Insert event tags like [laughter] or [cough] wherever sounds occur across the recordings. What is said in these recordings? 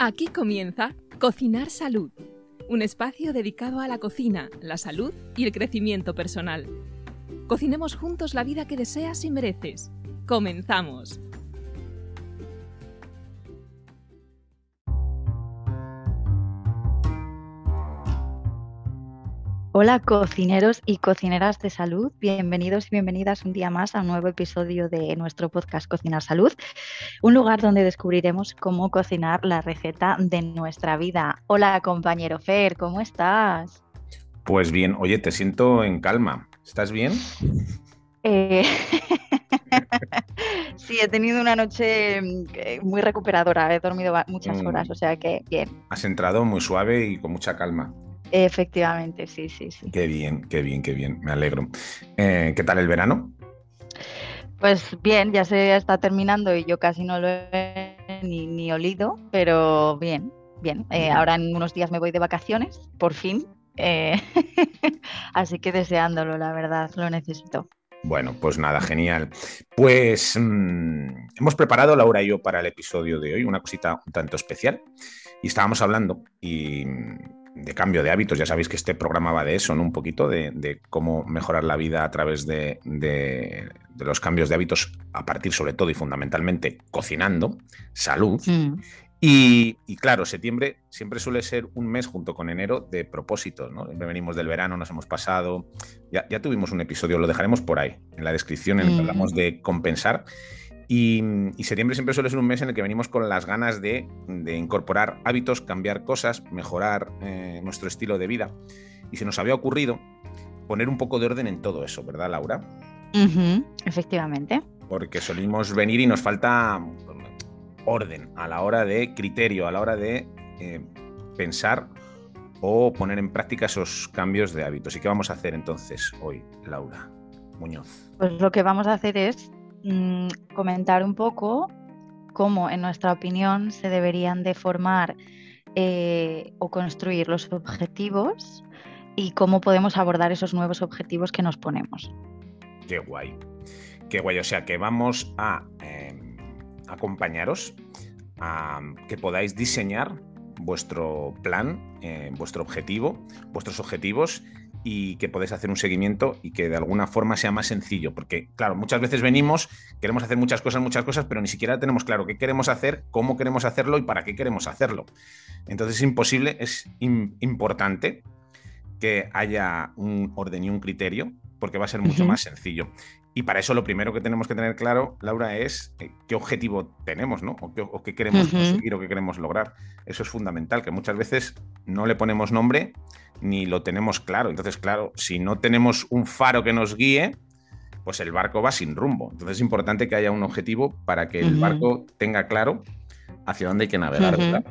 Aquí comienza Cocinar Salud, un espacio dedicado a la cocina, la salud y el crecimiento personal. Cocinemos juntos la vida que deseas y mereces. Comenzamos. Hola cocineros y cocineras de salud, bienvenidos y bienvenidas un día más a un nuevo episodio de nuestro podcast Cocinar Salud, un lugar donde descubriremos cómo cocinar la receta de nuestra vida. Hola compañero Fer, ¿cómo estás? Pues bien, oye, te siento en calma, ¿estás bien? Eh, [laughs] sí, he tenido una noche mm, muy recuperadora, he dormido muchas horas, mm. o sea que bien. Has entrado muy suave y con mucha calma. Efectivamente, sí, sí, sí. Qué bien, qué bien, qué bien, me alegro. Eh, ¿Qué tal el verano? Pues bien, ya se está terminando y yo casi no lo he ni, olido, pero bien, bien. Eh, ahora en unos días me voy de vacaciones, por fin. Eh, [laughs] así que deseándolo, la verdad, lo necesito. Bueno, pues nada, genial. Pues mm, hemos preparado, Laura y yo, para el episodio de hoy una cosita un tanto especial. Y estábamos hablando y de cambio de hábitos. Ya sabéis que este programa va de eso, ¿no? Un poquito de, cómo mejorar la vida a través de, los cambios de hábitos, a partir sobre todo y fundamentalmente cocinando, salud. Mm. Y, claro, septiembre siempre suele ser un mes junto con enero de propósitos, ¿no? venimos del verano, nos hemos pasado. Ya, ya, tuvimos un episodio, lo dejaremos por ahí, en la descripción, en el que mm. hablamos de compensar. Y, septiembre siempre suele ser un mes en el que venimos con las ganas de, incorporar hábitos, cambiar cosas, mejorar eh, nuestro estilo de vida. Y se nos había ocurrido poner un poco de orden en todo eso, ¿verdad, Laura? efectivamente. Porque solimos venir y nos falta orden a la hora de criterio, a la hora de eh, pensar o poner en práctica esos cambios de hábitos. ¿Y qué vamos a hacer entonces hoy, Laura Muñoz? Pues lo que vamos a hacer es Mm, comentar un poco cómo, en nuestra opinión, se deberían de formar eh, o construir los objetivos y cómo podemos abordar esos nuevos objetivos que nos ponemos. Qué guay, qué guay. O sea que vamos a em, acompañaros a que podáis diseñar vuestro plan, eh, vuestro objetivo, vuestros objetivos y que podéis hacer un seguimiento y que de alguna forma sea más sencillo. Porque, claro, muchas veces venimos, queremos hacer muchas cosas, muchas cosas, pero ni siquiera tenemos claro qué queremos hacer, cómo queremos hacerlo y para qué queremos hacerlo. Entonces es imposible, es importante que haya un orden y un criterio, porque va a ser mucho más sencillo. Y para eso lo primero que tenemos que tener claro, Laura, es eh, qué objetivo tenemos, ¿no? O qué, queremos conseguir o qué queremos lograr. Eso es fundamental, que muchas veces no le ponemos nombre ni lo tenemos claro. Entonces, claro, si no tenemos un faro que nos guíe, pues el barco va sin rumbo. Entonces es importante que haya un objetivo para que el barco tenga claro hacia dónde hay que navegar,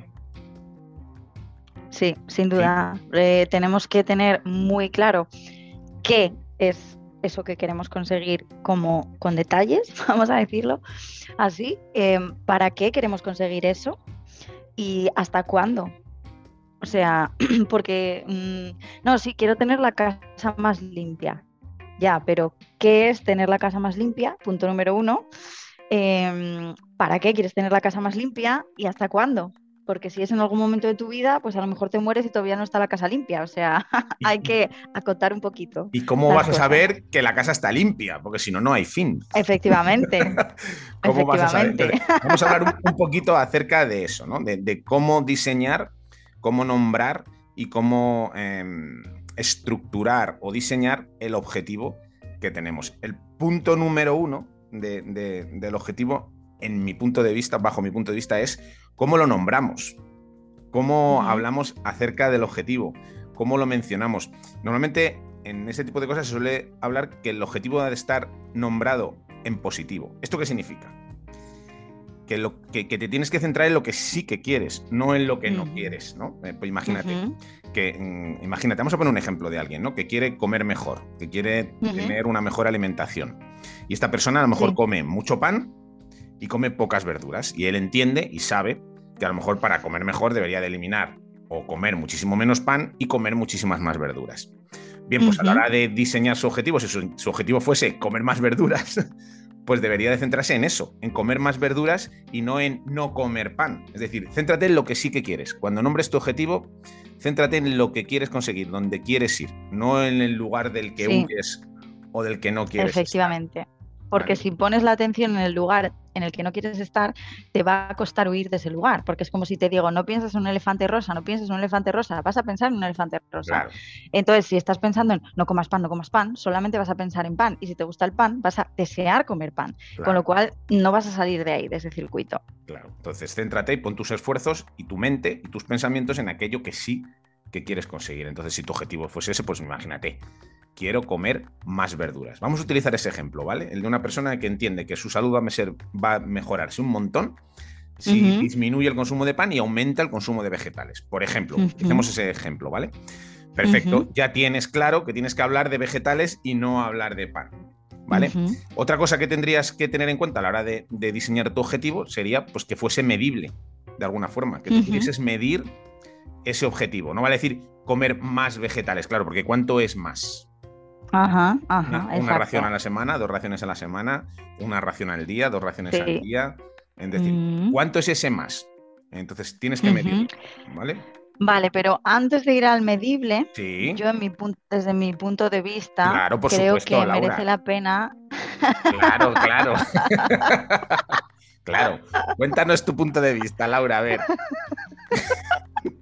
Sí, sin duda. Eh, tenemos que tener muy claro qué es eso que queremos conseguir como con detalles, [laughs] vamos a decirlo así. Em, ¿Para qué queremos conseguir eso? ¿Y hasta cuándo? O sea, [clears throat] porque, mm, no, sí, quiero tener la casa más limpia. Ya, pero ¿qué es tener la casa más limpia? Punto número uno. Em, ¿Para qué quieres tener la casa más limpia y hasta cuándo? Porque si es en algún momento de tu vida, pues a lo mejor te mueres y todavía no está la casa limpia. O sea, [laughs] hay que acotar un poquito. ¿Y cómo vas a saber que la casa está limpia? Porque si no, no hay fin. Efectivamente. [laughs] ¿Cómo Vas a saber? vamos a hablar un, [laughs] poquito acerca de eso, ¿no? de cómo diseñar cómo nombrar y cómo em, estructurar o diseñar el objetivo que tenemos. El punto número uno del objetivo, en mi punto de vista, bajo mi punto de vista, es cómo lo nombramos, cómo hablamos acerca del objetivo, cómo lo mencionamos. Normalmente en ese tipo de cosas se suele hablar que el objetivo debe estar nombrado en positivo. ¿Esto qué significa? Que, lo, que, te tienes que centrar en lo que sí que quieres, no en lo que no quieres, ¿no? Eh, pues imagínate, que, mm, imagínate, vamos a poner un ejemplo de alguien, ¿no? Que quiere comer mejor, que quiere tener una mejor alimentación. Y esta persona a lo mejor come mucho pan y come pocas verduras. Y él entiende y sabe que a lo mejor para comer mejor debería de eliminar o comer muchísimo menos pan y comer muchísimas más verduras. Bien, pues a la hora de diseñar su objetivo, si su objetivo fuese comer más verduras, [laughs] pues debería de centrarse en eso, en comer más verduras y no en no comer pan. Es decir, céntrate en lo que sí que quieres. Cuando nombres tu objetivo, céntrate en lo que quieres conseguir, donde quieres ir, no en el lugar del que huyes o del que no quieres. Efectivamente. Porque si pones la atención en el lugar en el que no quieres estar, te va a costar huir de ese lugar. Porque es como si te digo, no piensas en un elefante rosa, no piensas en un elefante rosa, vas a pensar en un elefante rosa. Entonces, si estás pensando en no comas pan, no comas pan, solamente vas a pensar en pan. Y si te gusta el pan, vas a desear comer pan. Con lo cual, no vas a salir de ahí, de ese circuito. Claro. Entonces, céntrate y pon tus esfuerzos y tu mente y tus pensamientos en aquello que sí que quieres conseguir. Entonces, si tu objetivo fuese ese, pues imagínate, quiero comer más verduras. Vamos a utilizar ese ejemplo, ¿vale? El de una persona que entiende que su salud va a, mejorarse un montón si disminuye el consumo de pan y aumenta el consumo de vegetales. Por ejemplo, hacemos ese ejemplo, ¿vale? Perfecto, ya tienes claro que tienes que hablar de vegetales y no hablar de pan. ¿Vale? Otra cosa que tendrías que tener en cuenta a la hora de, diseñar tu objetivo sería pues, que fuese medible, de alguna forma, que tú pudieses medir ese objetivo. No vale decir comer más vegetales, claro, porque ¿cuánto es más? Ajá, ajá. Una, ración a la semana, dos raciones a la semana, una ración al día, dos raciones al día. Es decir, mm. ¿cuánto es ese más? Entonces tienes que medir, ¿vale? Vale, pero antes de ir al medible, yo en mi desde mi punto de vista creo que merece la pena. Claro, claro. [laughs] claro. Cuéntanos tu punto de vista, Laura, a ver. [laughs]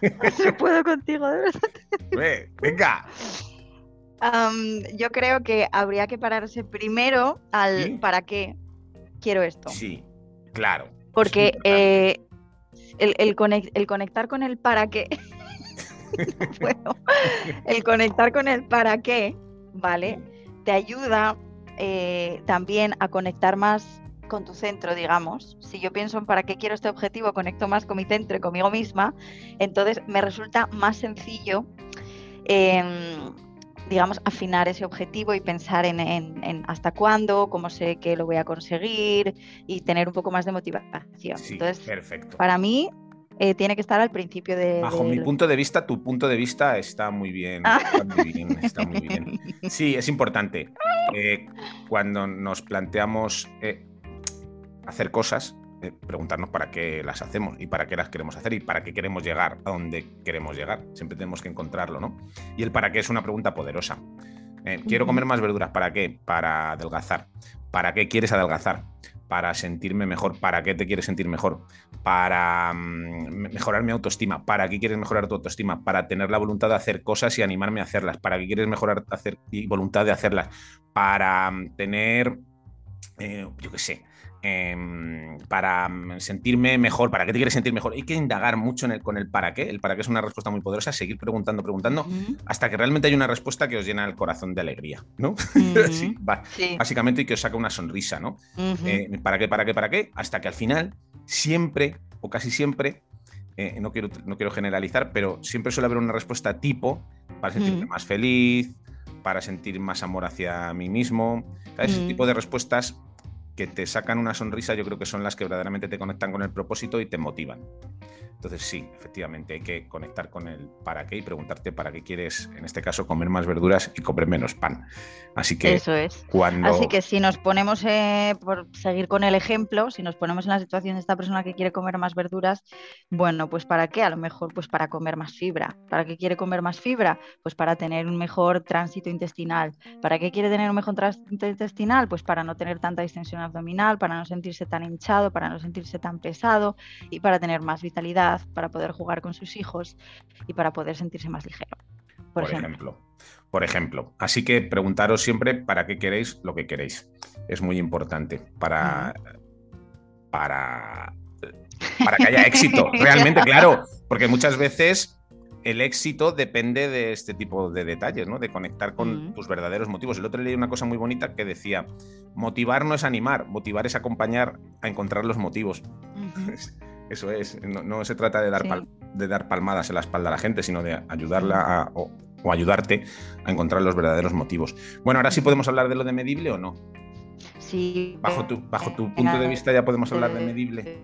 [laughs] No puedo contigo, de verdad. venga. yo creo que habría que pararse primero al para qué quiero esto. Sí, claro. Porque eh, el, conectar con el para qué, [laughs] bueno, el conectar con el para qué, ¿vale? Te ayuda eh, también a conectar más con tu centro, digamos, si yo pienso en para qué quiero este objetivo, conecto más con mi centro y conmigo misma, entonces me resulta más sencillo, em, digamos, afinar ese objetivo y pensar en, hasta cuándo, cómo sé que lo voy a conseguir y tener un poco más de motivación. entonces, perfecto. para mí eh, tiene que estar al principio de. Bajo mi punto de vista, tu punto de vista está muy bien. Ah. Está muy bien, [laughs] Sí, es importante. Eh, cuando nos planteamos eh, hacer cosas, eh, preguntarnos para qué las hacemos y para qué las queremos hacer y para qué queremos llegar a donde queremos llegar. Siempre tenemos que encontrarlo, ¿no? Y el para qué es una pregunta poderosa. Eh, quiero comer más verduras, ¿para qué? Para adelgazar. ¿Para qué quieres adelgazar? Para sentirme mejor. ¿Para qué te quieres sentir mejor? Para mm, mejorar mi autoestima. ¿Para qué quieres mejorar tu autoestima? Para tener la voluntad de hacer cosas y animarme a hacerlas. ¿Para qué quieres mejorar hacer, y voluntad de hacerlas? Para mm, tener, eh, yo qué sé, Em, para mm, sentirme mejor, ¿para qué te quieres sentir mejor? Hay que indagar mucho con el para qué. El para qué es una respuesta muy poderosa, seguir preguntando, preguntando, hasta que realmente hay una respuesta que os llena el corazón de alegría, ¿no? [laughs] sí, Básicamente y que os saca una sonrisa, ¿no? Eh, ¿Para qué, para qué, para qué? Hasta que al final, siempre, o casi siempre, eh, no, quiero, no quiero generalizar, pero siempre suele haber una respuesta tipo para sentirme más feliz, para sentir más amor hacia mí mismo. Ese tipo de respuestas que te sacan una sonrisa, yo creo que son las que verdaderamente te conectan con el propósito y te motivan. Entonces sí, efectivamente hay que conectar con el para qué y preguntarte para qué quieres, en este caso, comer más verduras y comer menos pan. Así que eso es. Así que si nos ponemos, eh, por seguir con el ejemplo, si nos ponemos en la situación de esta persona que quiere comer más verduras, bueno, pues para qué? A lo mejor pues para comer más fibra. ¿Para qué quiere comer más fibra? Pues para tener un mejor tránsito intestinal. ¿Para qué quiere tener un mejor tránsito intestinal? Pues para no tener tanta distensión abdominal, para no sentirse tan hinchado, para no sentirse tan pesado y para tener más vitalidad para poder jugar con sus hijos y para poder sentirse más ligero. Por, ejemplo. Por ejemplo. Así que preguntaros siempre para qué queréis lo que queréis. Es muy importante para, para, para que haya éxito. [laughs] Realmente, claro. Porque muchas veces el éxito depende de este tipo de detalles, ¿no? De conectar con tus verdaderos motivos. El otro leí una cosa muy bonita que decía, motivar no es animar, motivar es acompañar a encontrar los motivos. [laughs] Eso es, no, se trata de dar, de dar palmadas en la espalda a la gente, sino de ayudarla o, ayudarte a encontrar los verdaderos motivos. Bueno, ahora sí podemos hablar de lo de medible o no. Sí. Bajo tu, bajo tu punto de vista ya podemos hablar de medible.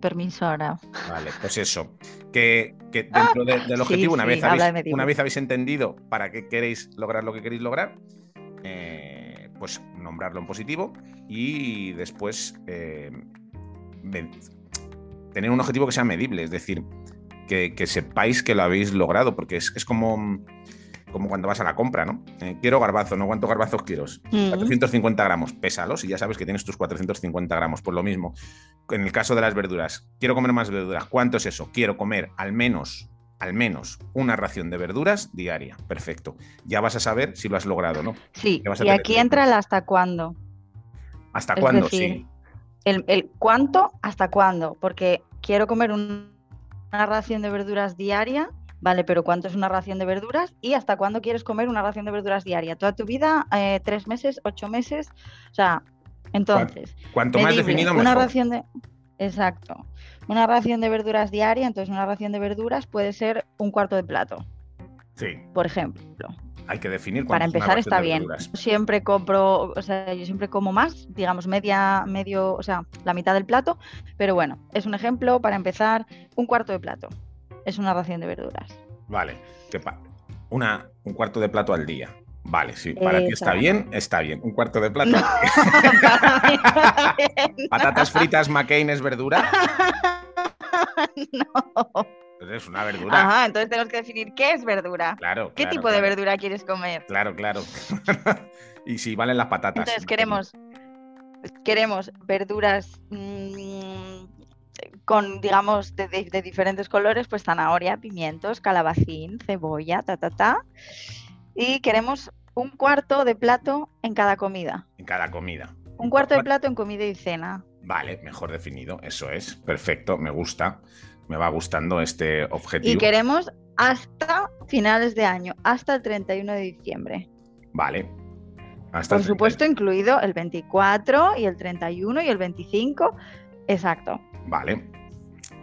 permiso ahora. Vale, pues eso. Que, dentro del objetivo, una, vez habéis, una vez habéis entendido para qué queréis lograr lo que queréis lograr, eh, pues nombrarlo en positivo y después eh, tener un objetivo que sea medible, es decir, que, sepáis que lo habéis logrado, porque es, como, como cuando vas a la compra, ¿no? Eh, quiero garbazo, ¿no? ¿Cuántos garbazos quiero? 450 mm. gramos, pésalos y ya sabes que tienes tus 450 gramos. Pues lo mismo, en el caso de las verduras, quiero comer más verduras, ¿cuánto es eso? Quiero comer al menos al menos una ración de verduras diaria. Perfecto. Ya vas a saber si lo has logrado, ¿no? Sí, y aquí entra el hasta cuándo. ¿Hasta cuándo? sí. El, el, cuánto, hasta cuándo, porque quiero comer una ración de verduras diaria, vale, pero ¿cuánto es una ración de verduras? ¿Y hasta cuándo quieres comer una ración de verduras diaria? ¿Toda tu vida? Eh, ¿Tres meses? ¿Ocho meses? O sea, entonces... Cuanto más definido, mejor. Una ración de... Exacto. Una ración de verduras diaria, entonces una ración de verduras puede ser un cuarto de plato. Sí. Por ejemplo. Hay que definir. Para empezar está bien. Siempre compro, o sea, yo siempre como más, digamos media, medio, o sea, la mitad del plato, pero bueno, es un ejemplo para empezar, un cuarto de plato. Es una ración de verduras. Vale, una, un cuarto de plato al día. Vale, sí, para ti está bien, está bien. Un cuarto de plato. [laughs] Patatas fritas, McCain es verdura. [laughs] no. Es una verdura. Ajá, entonces tenemos que definir qué es verdura. Claro. ¿Qué tipo de verdura quieres comer? Claro, claro. [laughs] y si valen las patatas. Entonces queremos, queremos verduras mm, con, digamos, de, de, diferentes colores, pues zanahoria, pimientos, calabacín, cebolla, ta, ta, ta. Y queremos un cuarto de plato en cada comida. En cada comida. Un cuarto de plato en comida y cena. Vale, mejor definido, eso es. Perfecto, me gusta me va gustando este objetivo. Y queremos hasta finales de año, hasta el 31 de diciembre. Vale. Hasta Por supuesto, incluido el 24 y el 31 y el 25. Exacto. Vale.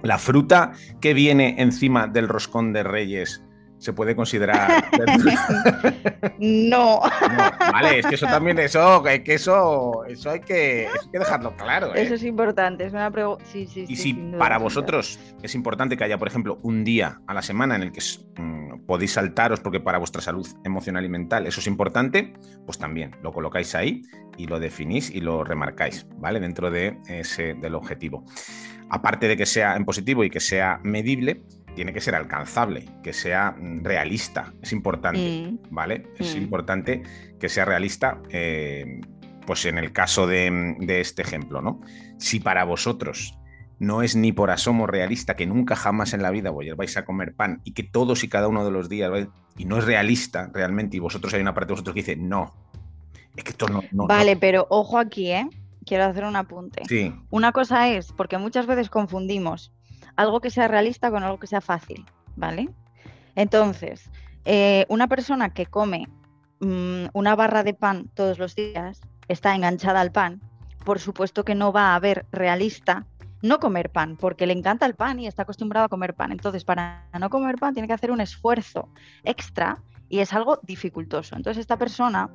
La fruta que viene encima del roscón de Reyes se puede considerar. [laughs] [laughs] no. Vale, es que eso también, eso, que eso, eso hay que, dejarlo claro. ¿eh? Eso es importante, es una pregunta. Sí, sí, y si para vosotros es importante que haya, por ejemplo, un día a la semana en el que mm, podéis saltaros porque para vuestra salud emocional y mental eso es importante, pues también lo colocáis ahí y lo definís y lo remarcáis, ¿vale? Dentro de ese, del objetivo. Aparte de que sea en positivo y que sea medible, tiene que ser alcanzable, que sea mm, realista. Es importante, mm. ¿vale? Es mm. importante que sea realista, eh, pues en el caso de, este ejemplo, ¿no? Si para vosotros no es ni por asomo realista que nunca jamás en la vida vais a comer pan y que todos y cada uno de los días, y no es realista realmente, y vosotros hay una parte de vosotros que dice, no, es que esto no... vale, pero ojo aquí, ¿eh? Quiero hacer un apunte. Sí. Una cosa es, porque muchas veces confundimos algo que sea realista con algo que sea fácil, ¿vale? Entonces, eh, una persona que come mm, una barra de pan todos los días, está enganchada al pan, por supuesto que no va a ver realista no comer pan, porque le encanta el pan y está acostumbrado a comer pan. Entonces, para no comer pan tiene que hacer un esfuerzo extra y es algo dificultoso. Entonces, esta persona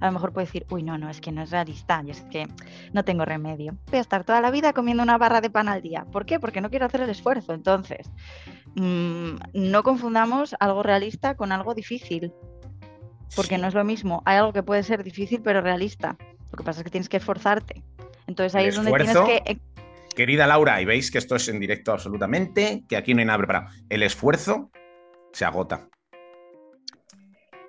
a lo mejor puede decir, uy, no, no, es que no es realista, y es que no tengo remedio. Voy a estar toda la vida comiendo una barra de pan al día. ¿Por qué? Porque no quiero hacer el esfuerzo. Entonces, mm, no confundamos algo realista con algo difícil, porque no es lo mismo. Hay algo que puede ser difícil pero realista. Lo que pasa es que tienes que esforzarte. Entonces ahí es donde tienes que... E Querida Laura, y veis que esto es en directo absolutamente, que aquí no hay nada preparado. El esfuerzo se agota.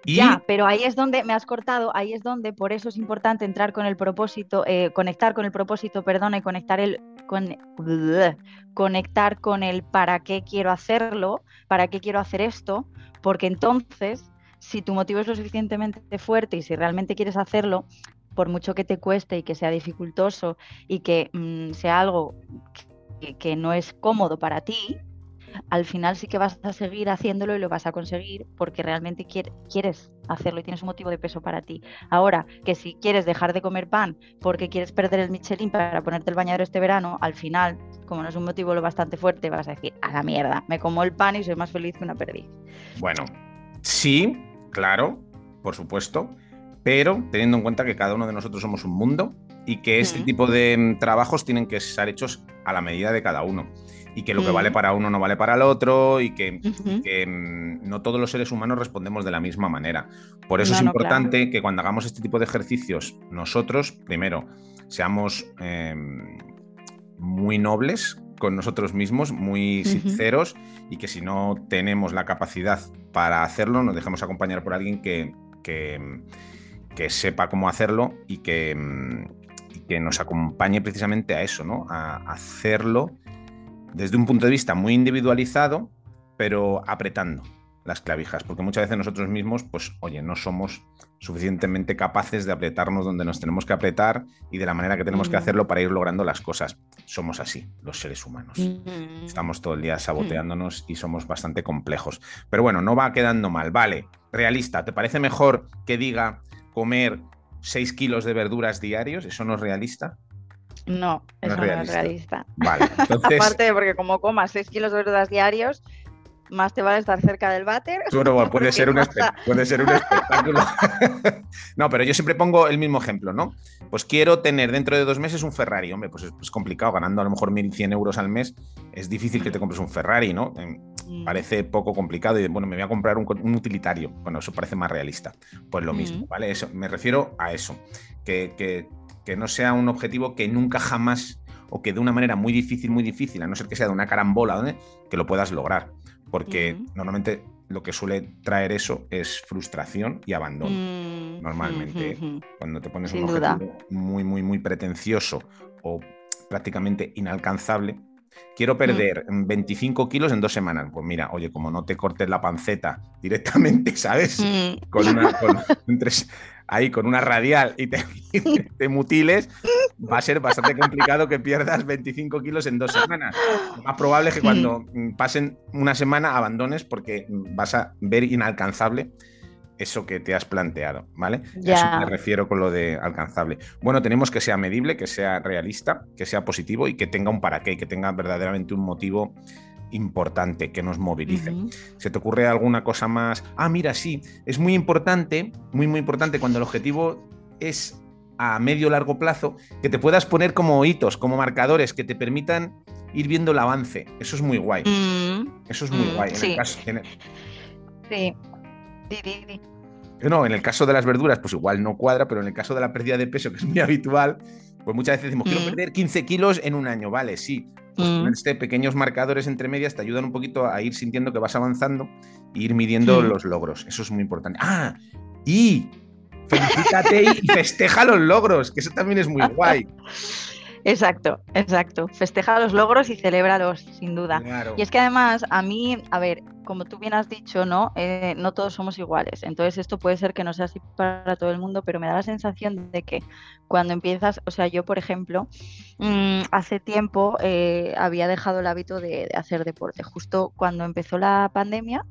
Ya, pero ahí es donde me has cortado, ahí es donde por eso es importante entrar con el propósito, eh, conectar con el propósito, perdona, y conectar el con, conectar con el para qué quiero hacerlo, para qué quiero hacer esto, porque entonces, si tu motivo es lo suficientemente fuerte y si realmente quieres hacerlo, por mucho que te cueste y que sea dificultoso y que mm, sea algo que no es cómodo para ti, al final sí que vas a seguir haciéndolo y lo vas a conseguir porque realmente quieres hacerlo y tienes un motivo de peso para ti. Ahora, que si quieres dejar de comer pan porque quieres perder el Michelin para ponerte el bañadero este verano, al final, como no es un motivo lo bastante fuerte, vas a decir, a la mierda, me como el pan y soy más feliz que una perdiz. Bueno, sí, claro, por supuesto, pero teniendo en cuenta que cada uno de nosotros somos un mundo y que este tipo de mm, trabajos tienen que ser hechos a la medida de cada uno y que lo que vale para uno no vale para el otro y que, mm, no todos los seres humanos respondemos de la misma manera. Por eso es importante que cuando hagamos este tipo de ejercicios, nosotros, primero, seamos em, muy nobles con nosotros mismos, muy sinceros y que si no tenemos la capacidad para hacerlo, nos dejemos acompañar por alguien que, que, sepa cómo hacerlo y que, y que, nos acompañe precisamente a eso, ¿no? A hacerlo desde un punto de vista muy individualizado, pero apretando las clavijas, porque muchas veces nosotros mismos, pues, oye, no somos suficientemente capaces de apretarnos donde nos tenemos que apretar y de la manera que tenemos que mm. hacerlo para ir logrando las cosas. Somos así, los seres humanos. Mm. Estamos todo el día saboteándonos y somos bastante complejos. Pero bueno, no va quedando mal. Vale, realista, ¿te parece mejor que diga comer 6 kilos de verduras diarios? ¿Eso no es realista? No, eso no es realista. Vale, [laughs] entonces... Aparte porque como comas 6 kilos de verduras diarios, más te vale estar cerca del váter. Bueno, [laughs] puede, ser un puede ser un espectáculo. [laughs] no, pero yo siempre pongo el mismo ejemplo, ¿no? Pues quiero tener dentro de dos meses un Ferrari. Hombre, pues es, complicado, ganando a lo mejor 1.100 euros al mes, es difícil que te compres un Ferrari, ¿no? Em, mm. Parece poco complicado y bueno, me voy a comprar un, utilitario. Bueno, eso parece más realista. Pues lo mismo, mm. ¿vale? Eso, me refiero a eso, que, que, que no sea un objetivo que nunca jamás o que de una manera muy difícil, muy difícil, a no ser que sea de una carambola, ¿eh? que lo puedas lograr porque normalmente lo que suele traer eso es frustración y abandono. Mm, normalmente, cuando te pones un objetivo muy, muy, muy pretencioso o prácticamente inalcanzable, quiero mm. perder 25 kilos en dos semanas. Pues mira, oye, como no te cortes la panceta directamente, [laughs] ¿sabes? Mm. Con una, ahí con una radial [laughs] y te, mutiles, va a ser bastante complicado que pierdas 25 kilos en dos semanas. Lo más probable es que cuando pasen una semana abandones porque vas a ver inalcanzable eso que te has planteado, ¿vale? Ya. Eso me refiero con lo de alcanzable. Bueno, tenemos que sea medible, que sea realista, que sea positivo y que tenga un para qué, que tenga verdaderamente un motivo importante que nos movilice. ¿Se te ocurre alguna cosa más? Ah, mira, sí, es muy importante, muy, muy importante cuando el objetivo es a medio largo plazo, que te puedas poner como hitos, como marcadores que te permitan ir viendo el avance. Eso es muy guay. Mm, Eso es muy mm, guay. En sí. El caso, Sí. No, en el caso de las verduras, pues igual no cuadra, pero en el caso de la pérdida de peso, que es muy [laughs] habitual, pues muchas veces decimos, quiero mm. perder 15 kilos en un año, vale, sí, pues mm. este pequeños marcadores entre medias te ayudan un poquito a ir sintiendo que vas avanzando e ir midiendo los logros. Eso es muy importante. Ah, y felicítate y [laughs] festeja los logros, que eso también es muy guay. [laughs] Exacto, exacto. Festeja los logros y celébralos, sin duda. Y es que además, a mí, a ver, como tú bien has dicho, ¿no? Eh, no todos somos iguales. Entonces, esto puede ser que no sea así para todo el mundo, pero me da la sensación de que cuando empiezas, o sea, yo, por ejemplo, mm, hace tiempo eh, había dejado el hábito de hacer deporte. Justo cuando empezó la pandemia,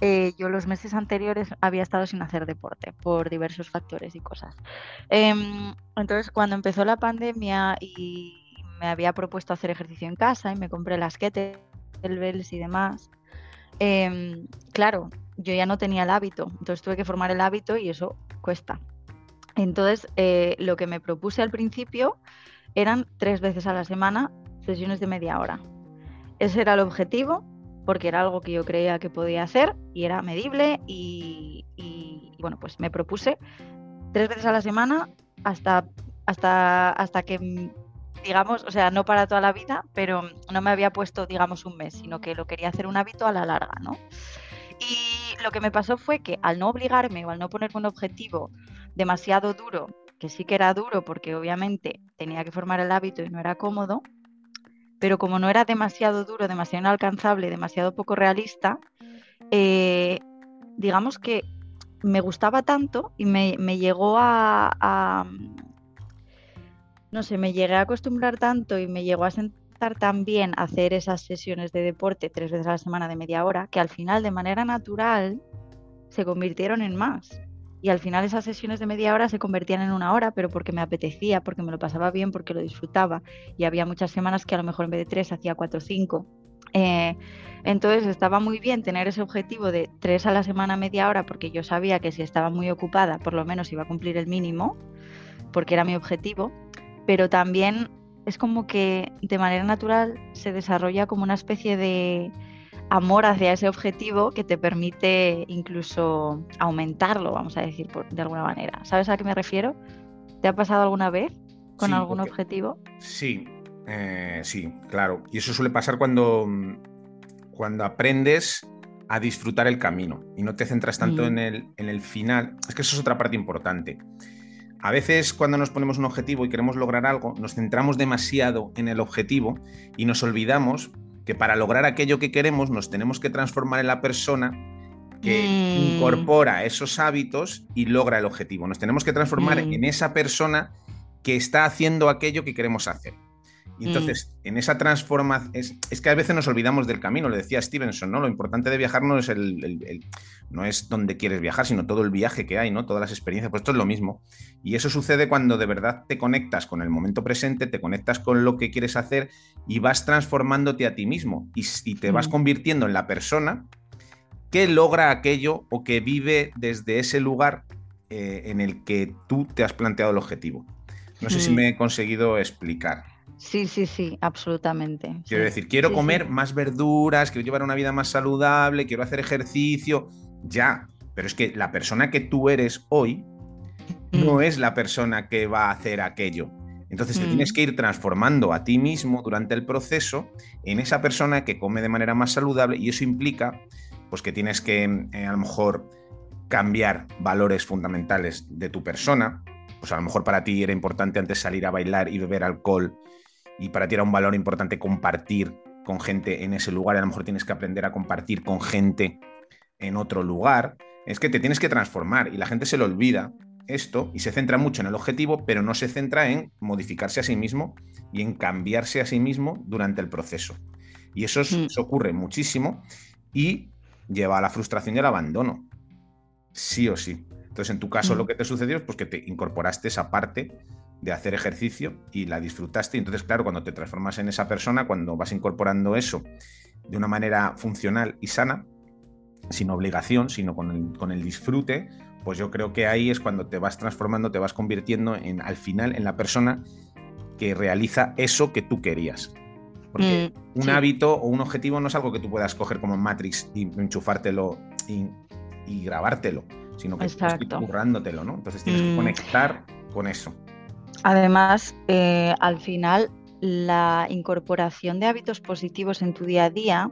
eh, yo los meses anteriores había estado sin hacer deporte por diversos factores y cosas. Em, entonces, cuando empezó la pandemia y me había propuesto hacer ejercicio en casa y me compré las kettlebells y demás, em, claro, yo ya no tenía el hábito, entonces tuve que formar el hábito y eso cuesta. Entonces, eh, lo que me propuse al principio eran tres veces a la semana sesiones de media hora. Ese era el objetivo porque era algo que yo creía que podía hacer y era medible y, bueno, pues me propuse tres veces a la semana hasta, hasta, hasta que, digamos, o sea, no para toda la vida, pero no me había puesto, digamos, un mes, sino que lo quería hacer un hábito a la larga, ¿no? Y lo que me pasó fue que al no obligarme o al no ponerme un objetivo demasiado duro, que sí que era duro porque obviamente tenía que formar el hábito y no era cómodo, pero como no era demasiado duro, demasiado inalcanzable, demasiado poco realista, eh, digamos que me gustaba tanto y me, llegó a, no sé, me llegué a acostumbrar tanto y me llegó a sentar tan bien hacer esas sesiones de deporte tres veces a la semana de media hora, que al final de manera natural se convirtieron en más. Y al final esas sesiones de media hora se convertían en una hora, pero porque me apetecía, porque me lo pasaba bien, porque lo disfrutaba. Y había muchas semanas que a lo mejor en vez de tres hacía cuatro o cinco. Eh, entonces estaba muy bien tener ese objetivo de tres a la semana media hora, porque yo sabía que si estaba muy ocupada, por lo menos iba a cumplir el mínimo, porque era mi objetivo. pero también es como que de manera natural se desarrolla como una especie de amor hacia ese objetivo que te permite incluso aumentarlo, vamos a decir de alguna manera. ¿Sabes a qué me refiero? ¿Te ha pasado alguna vez con algún objetivo? Sí, eh, sí, claro. Y eso suele pasar cuando, cuando aprendes a disfrutar el camino y no te centras tanto mm. en, el, en el final. Es que eso es otra parte importante. A veces cuando nos ponemos un objetivo y queremos lograr algo, nos centramos demasiado en el objetivo y nos olvidamos que para lograr aquello que queremos nos tenemos que transformar en la persona que mm. incorpora esos hábitos y logra el objetivo. Nos tenemos que transformar mm. en esa persona que está haciendo aquello que queremos hacer. Y mm. entonces, en esa transformación, es, que a veces nos olvidamos del camino, lo decía Stevenson, ¿no? Lo importante de viajar no es el, no es donde quieres viajar, sino todo el viaje que hay, ¿no? Todas las experiencias, pues esto es lo mismo. Y eso sucede cuando de verdad te conectas con el momento presente, te conectas con lo que quieres hacer y vas transformándote a ti mismo y, te vas mm. convirtiendo en la persona que logra aquello o que vive desde ese lugar eh, en el que tú te has planteado el objetivo. No sé si me he conseguido explicar. Sí, sí, sí, absolutamente. Quiero decir, quiero comer más verduras, quiero llevar una vida más saludable, quiero hacer ejercicio, ya, pero es que la persona que tú eres hoy no mm. es la persona que va a hacer aquello. Entonces te tienes mm. que ir transformando a ti mismo durante el proceso en esa persona que come de manera más saludable y eso implica pues que tienes que eh, a lo mejor cambiar valores fundamentales de tu persona. Pues a lo mejor para ti era importante antes salir a bailar y beber alcohol y para ti era un valor importante compartir con gente en ese lugar, a lo mejor tienes que aprender a compartir con gente en otro lugar, es que te tienes que transformar y la gente se lo olvida esto y se centra mucho en el objetivo, pero no se centra en modificarse a sí mismo y en cambiarse a sí mismo durante el proceso. Y eso, mm. ocurre muchísimo y lleva a la frustración y al abandono. Sí o sí. Entonces, en tu caso, mm. lo que te sucedió es pues, que te incorporaste esa parte de hacer ejercicio y la disfrutaste. Y entonces, claro, cuando te transformas en esa persona, cuando vas incorporando eso de una manera funcional y sana, sin obligación, sino con el, disfrute, pues yo creo que ahí es cuando te vas transformando, te vas convirtiendo en, al final en la persona que realiza eso que tú querías. Porque mm, un hábito o un objetivo no es algo que tú puedas coger como Matrix y enchufártelo y, grabártelo, sino que estás currándotelo, ¿no? Entonces tienes que mm. conectar con eso. Además, eh, al final, la incorporación de hábitos positivos en tu día a día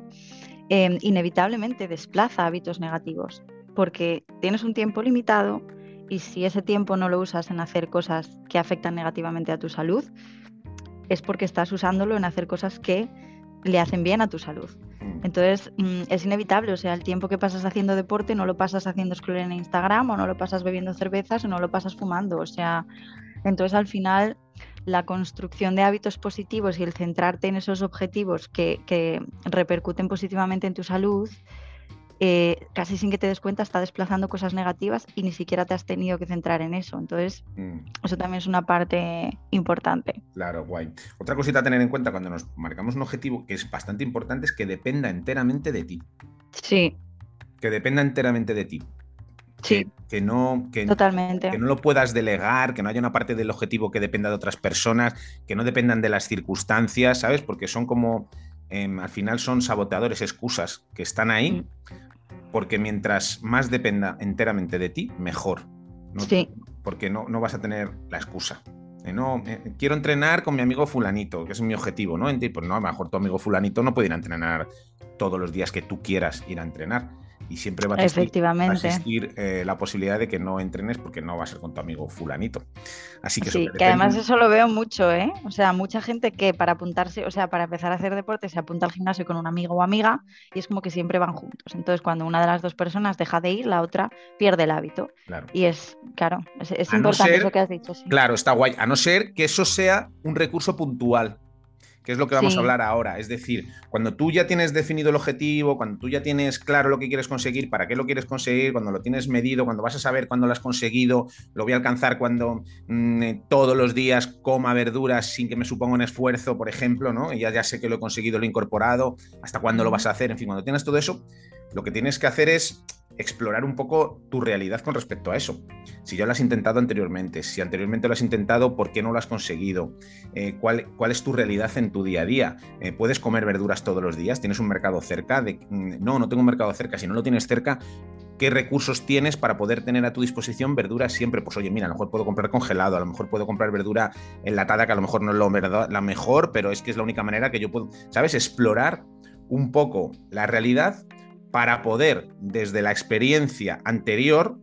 em, inevitablemente desplaza hábitos negativos, porque tienes un tiempo limitado y si ese tiempo no lo usas en hacer cosas que afectan negativamente a tu salud, es porque estás usándolo en hacer cosas que le hacen bien a tu salud. Mm. Entonces, mm, es inevitable, o sea, el tiempo que pasas haciendo deporte no lo pasas haciendo scroll en Instagram o no lo pasas bebiendo cervezas o no lo pasas fumando, o sea, entonces, al final, la construcción de hábitos positivos y el centrarte en esos objetivos que, repercuten positivamente en tu salud, eh, casi sin que te des cuenta, está desplazando cosas negativas y ni siquiera te has tenido que centrar en eso. Entonces, mm. eso también es una parte importante. Claro, guay. Otra cosita a tener en cuenta cuando nos marcamos un objetivo que es bastante importante es que dependa enteramente de ti. Sí. Que dependa enteramente de ti. Sí. Que, no, que, Totalmente. que no lo puedas delegar, que no haya una parte del objetivo que dependa de otras personas, que no dependan de las circunstancias, ¿sabes? Porque son como, em, al final son saboteadores, excusas que están ahí, porque mientras más dependa enteramente de ti, mejor. Sí. Porque no, no vas a tener la excusa. no, eh, quiero entrenar con mi amigo fulanito, que es mi objetivo, ¿no? Pues no, a lo mejor tu amigo fulanito no puede ir a entrenar todos los días que tú quieras ir a entrenar y siempre va a existir, eh, la posibilidad de que no entrenes porque no va a ser con tu amigo fulanito. Así que, sí, que además eso lo veo mucho, ¿eh? O sea, mucha gente que para apuntarse, o sea, para empezar a hacer deporte se apunta al gimnasio con un amigo o amiga y es como que siempre van juntos. Entonces, cuando una de las dos personas deja de ir, la otra pierde el hábito. Y es, claro, es, importante eso que has dicho. Claro, está guay. A no ser que eso sea un recurso puntual que es lo que vamos a hablar ahora. Es decir, cuando tú ya tienes definido el objetivo, cuando tú ya tienes claro lo que quieres conseguir, para qué lo quieres conseguir, cuando lo tienes medido, cuando vas a saber cuándo lo has conseguido, lo voy a alcanzar cuando mm, eh, todos los días coma verduras sin que me suponga un esfuerzo, por ejemplo, ¿no? Y ya, ya sé que lo he conseguido, lo he incorporado, hasta cuándo lo vas a hacer, en fin, cuando tienes todo eso, lo que tienes que hacer es explorar un poco tu realidad con respecto a eso. Si ya lo has intentado anteriormente, si anteriormente lo has intentado, ¿por qué no lo has conseguido? Eh, ¿cuál, ¿cuál, es tu realidad en tu día a día? Eh, ¿Puedes comer verduras todos los días? ¿Tienes un mercado cerca? De, mm, no, no tengo un mercado cerca. Si no lo tienes cerca, ¿qué recursos tienes para poder tener a tu disposición verduras siempre? Pues oye, mira, a lo mejor puedo comprar congelado, a lo mejor puedo comprar verdura enlatada, que a lo mejor no es lo, la mejor, pero es que es la única manera que yo puedo, ¿sabes? Explorar un poco la realidad para poder, desde la experiencia anterior,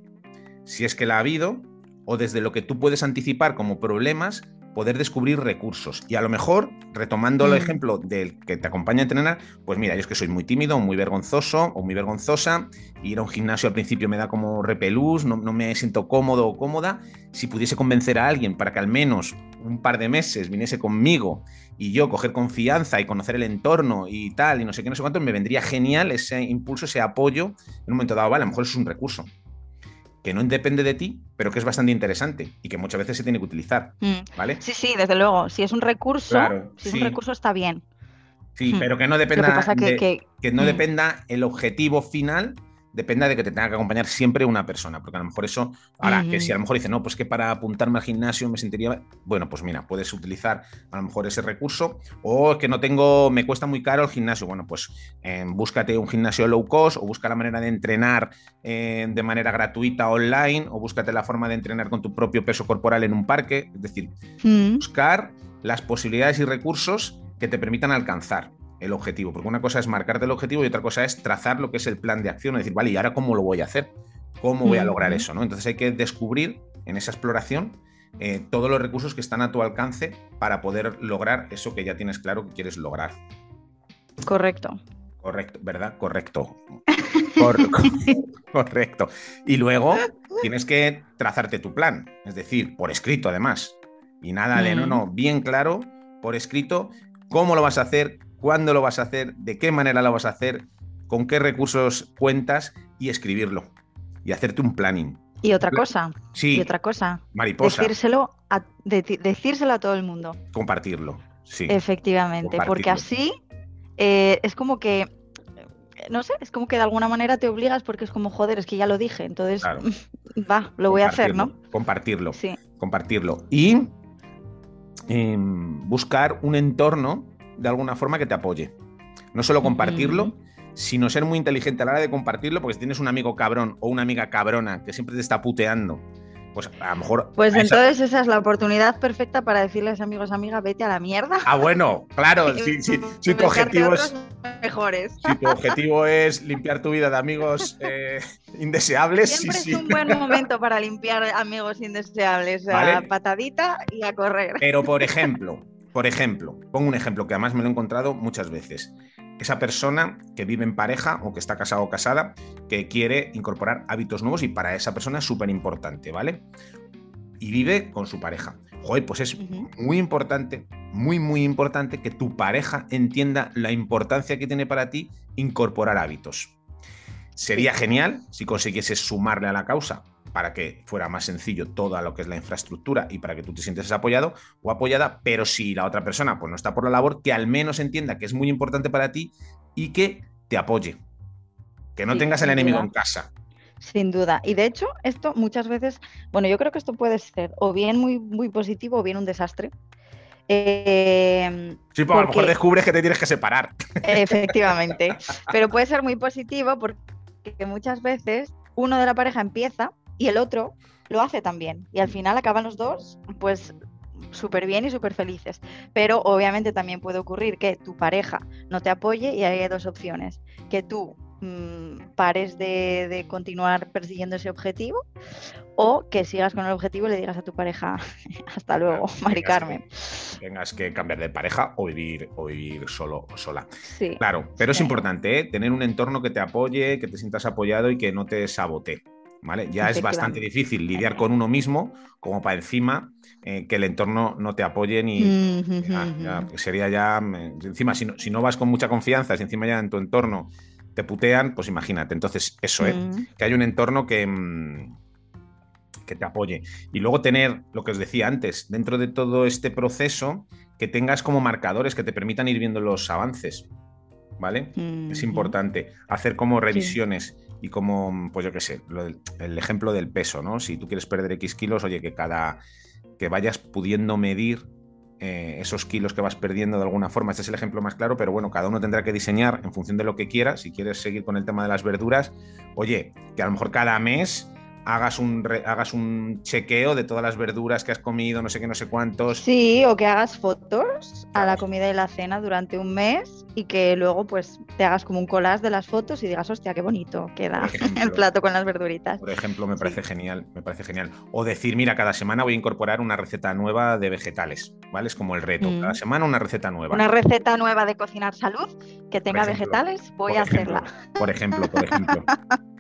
si es que la ha habido, o desde lo que tú puedes anticipar como problemas, poder descubrir recursos. Y a lo mejor, retomando el mm. ejemplo del que te acompaña a entrenar, pues mira, yo es que soy muy tímido, muy vergonzoso o muy vergonzosa, ir a un gimnasio al principio me da como repelús, no, no me siento cómodo o cómoda. Si pudiese convencer a alguien para que al menos un par de meses viniese conmigo y yo coger confianza y conocer el entorno y tal, y no sé qué, no sé cuánto, me vendría genial ese impulso, ese apoyo en un momento dado, vale, a lo mejor es un recurso que no depende de ti, pero que es bastante interesante y que muchas veces se tiene que utilizar, mm. ¿vale? Sí, sí, desde luego. Si es un recurso, si es un recurso está bien. Sí, mm. pero que no dependa, que no mm. dependa el objetivo final dependa de que te tenga que acompañar siempre una persona, porque a lo mejor eso, ahora, que si a lo mejor dice, no, pues que para apuntarme al gimnasio me sentiría, bueno, pues mira, puedes utilizar a lo mejor ese recurso, o que no tengo, me cuesta muy caro el gimnasio, bueno, pues eh, búscate un gimnasio low cost, o busca la manera de entrenar eh, de manera gratuita online, o búscate la forma de entrenar con tu propio peso corporal en un parque, es decir, buscar las posibilidades y recursos que te permitan alcanzar el objetivo, porque una cosa es marcarte el objetivo y otra cosa es trazar lo que es el plan de acción, es decir, vale, ¿y ahora cómo lo voy a hacer? ¿Cómo voy a lograr eso? ¿no? Entonces hay que descubrir en esa exploración eh, todos los recursos que están a tu alcance para poder lograr eso que ya tienes claro que quieres lograr. Correcto. Correcto, ¿verdad? Correcto. [laughs] correcto. Y luego tienes que trazarte tu plan, es decir, por escrito además. Y nada de, no, no, bien claro, por escrito, cómo lo vas a hacer, cuándo lo vas a hacer, de qué manera lo vas a hacer, con qué recursos cuentas y escribirlo. Y hacerte un planning. Y otra cosa. Sí. Y otra cosa. Mariposa. Decírselo a, decírselo a todo el mundo. Compartirlo. Sí. Efectivamente. Porque así eh, es como que. No sé, es como que de alguna manera te obligas porque es como, joder, es que ya lo dije. Entonces, [laughs] va, lo voy a hacer, ¿no? Compartirlo. Sí. Compartirlo. Y em, buscar un entorno de alguna forma que te apoye. No solo compartirlo, sino ser muy inteligente a la hora de compartirlo, porque si tienes un amigo cabrón o una amiga cabrona que siempre te está puteando, pues a lo mejor. Pues entonces esa... es la oportunidad perfecta para decirles amigos, amigas, vete a la mierda. Ah, bueno, claro, [laughs] si, tu objetivo es. Mejores. Si tu objetivo [laughs] es limpiar tu vida de amigos eh, indeseables. Siempre es un buen [laughs] momento para limpiar amigos indeseables. A patadita y a correr. Pero por ejemplo, por ejemplo, pongo un ejemplo que además me lo he encontrado muchas veces. Esa persona que vive en pareja o que está casado o casada, que quiere incorporar hábitos nuevos y para esa persona es súper importante, ¿vale? Y vive con su pareja. Joder, pues es muy importante, muy, muy importante que tu pareja entienda la importancia que tiene para ti incorporar hábitos. Sería genial si consiguieses sumarle a la causa para que fuera más sencillo toda lo que es la infraestructura y para que tú te sientes apoyado o apoyada, pero si la otra persona pues no está por la labor, que al menos entienda que es muy importante para ti y que te apoye. Que no tengas el enemigo en casa. Sin duda. Y de hecho, esto muchas veces, bueno, yo creo que esto puede ser o bien muy, muy positivo o bien un desastre. Eh, sí, porque, a lo mejor descubres que te tienes que separar. Efectivamente. [laughs] Pero puede ser muy positivo porque muchas veces uno de la pareja empieza y el otro lo hace también. Y al final acaban los dos, pues súper bien y súper felices. Pero obviamente también puede ocurrir que tu pareja no te apoye y hay dos opciones. Que tú mm, pares de, continuar persiguiendo ese objetivo o que sigas con el objetivo y le digas a tu pareja [laughs] hasta luego, Mari Carmen. Tengas que cambiar de pareja o vivir, o vivir solo o sola. claro, pero es importante ¿eh? tener un entorno que te apoye, que te sientas apoyado y que no te sabotee. Ya es bastante difícil lidiar con uno mismo, como para encima eh, que el entorno no te apoye ni... sería ya... Encima, si no, si no vas con mucha confianza, si encima ya en tu entorno te putean, pues imagínate. Entonces, eso, ¿eh? Que hay un entorno que, mm, que te apoye. Y luego tener, lo que os decía antes, dentro de todo este proceso, que tengas como marcadores que te permitan ir viendo los avances. ¿Vale? Es importante hacer como revisiones y como, pues yo qué sé, el ejemplo del peso, ¿no? Si tú quieres perder X kilos, oye, que cada que vayas pudiendo medir eh, esos kilos que vas perdiendo de alguna forma. Este es el ejemplo más claro, pero bueno, cada uno tendrá que diseñar en función de lo que quiera. Si quieres seguir con el tema de las verduras, oye, que a lo mejor cada mes hagas un, hagas un chequeo de todas las verduras que has comido, no sé qué, no sé cuántos. Sí, o que hagas fotos a la comida y la cena durante un mes y que luego pues te hagas como un collage de las fotos y digas, hostia, qué bonito queda [laughs] el plato con las verduritas. Por ejemplo, me parece genial, me parece genial. O decir, mira, cada semana voy a incorporar una receta nueva de vegetales, ¿vale? Es como el reto. Cada mm. semana una receta nueva. Una receta nueva de cocinar salud que tenga vegetales, voy a hacerla. Por ejemplo, por ejemplo. [laughs]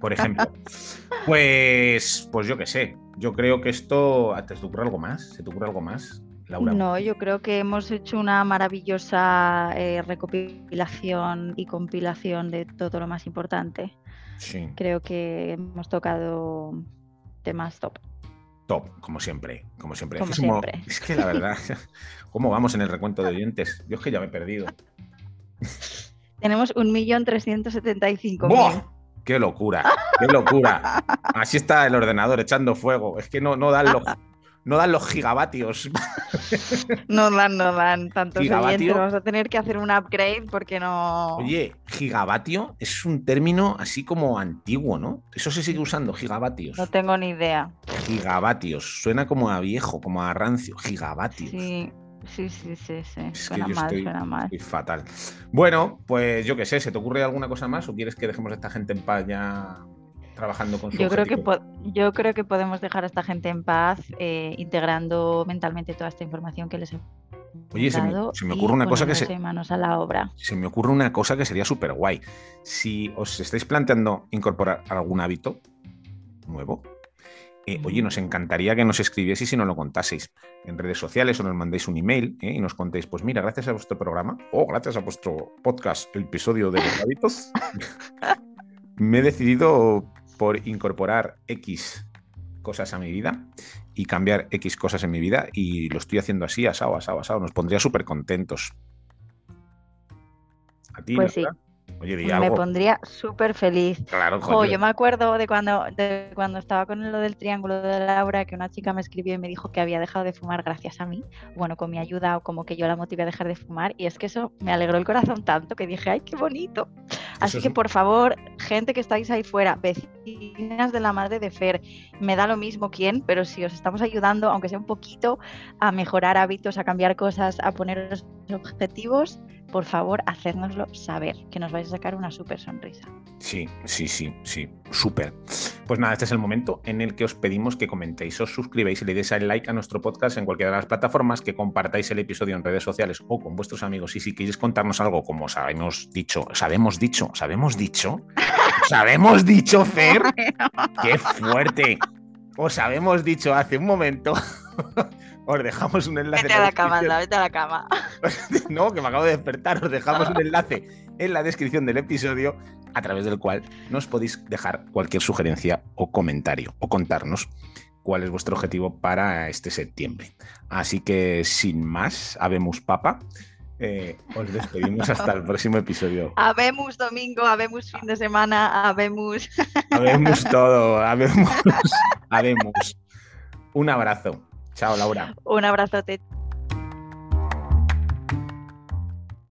por ejemplo. Pues, pues yo qué sé. Yo creo que esto. ¿Te ocurre algo más? ¿Se te ocurre algo más, Laura? No, yo creo que hemos hecho una maravillosa eh, recopilación y compilación de todo lo más importante. Sí. Creo que hemos tocado temas top. Top, como siempre, como siempre. es, siempre. es que la verdad, [laughs] ¿cómo vamos en el recuento de oyentes? Yo es que ya me he perdido. Tenemos 1.375.000. ¡Qué locura! ¡Qué locura! Así está el ordenador echando fuego. Es que no, no dan los. No dan los gigavatios. No dan, no dan tantos oyentes. Vamos a tener que hacer un upgrade porque no. Oye, gigavatio es un término así como antiguo, ¿no? Eso se sigue usando, gigavatios. No tengo ni idea. Gigavatios. Suena como a viejo, como a rancio. Gigavatios. Sí. Sí, sí, sí, sí. suena mal, suena mal. fatal. Bueno, pues yo qué sé, ¿se te ocurre alguna cosa más o quieres que dejemos a esta gente en paz ya trabajando con su yo creo que Yo creo que podemos dejar a esta gente en paz eh, integrando mentalmente toda esta información que les he Oye, se me, ocurre una cosa que se, manos a la obra. se me ocurre una cosa que sería súper guay. Si os estáis planteando incorporar algún hábito nuevo, eh, oye, nos encantaría que nos escribieseis y nos lo contaseis en redes sociales o nos mandéis un email ¿eh? y nos contéis, pues mira, gracias a vuestro programa o gracias a vuestro podcast, el episodio de los hábitos, [laughs] me he decidido por incorporar X cosas a mi vida y cambiar X cosas en mi vida y lo estoy haciendo así, asado, asado, asado. Nos pondría súper contentos. A ti, pues sí. Me pondría súper feliz. Claro, yo me acuerdo de cuando, de cuando estaba con lo del triángulo de Laura, que una chica me escribió y me dijo que había dejado de fumar gracias a mí, bueno, con mi ayuda o como que yo la motivé a dejar de fumar, y es que eso me alegró el corazón tanto que dije, ¡ay, qué bonito! Así que por favor, gente que estáis ahí fuera, de la madre de Fer, me da lo mismo quién, pero si os estamos ayudando, aunque sea un poquito, a mejorar hábitos, a cambiar cosas, a poner objetivos, por favor, hacérnoslo saber, que nos vais a sacar una súper sonrisa. Sí, sí, sí, sí, súper. Pues nada, este es el momento en el que os pedimos que comentéis, os suscribáis y le deis al like a nuestro podcast en cualquiera de las plataformas, que compartáis el episodio en redes sociales o con vuestros amigos. Y si queréis contarnos algo, como sabemos dicho, sabemos dicho, sabemos dicho, sabemos dicho, Fer, [laughs] qué fuerte. Os habemos dicho hace un momento [laughs] os dejamos un enlace. Vete a la cama, vete a la cama. [laughs] no, que me acabo de despertar. Os dejamos un enlace en la descripción del episodio a través del cual nos podéis dejar cualquier sugerencia o comentario o contarnos cuál es vuestro objetivo para este septiembre. Así que sin más, habemos papa. Eh, os despedimos hasta el próximo episodio. [laughs] Habemos domingo, habemos fin de semana, habemos. [laughs] Habemos todo, habemos. habemos. Un abrazo. Chao, Laura. Un abrazote.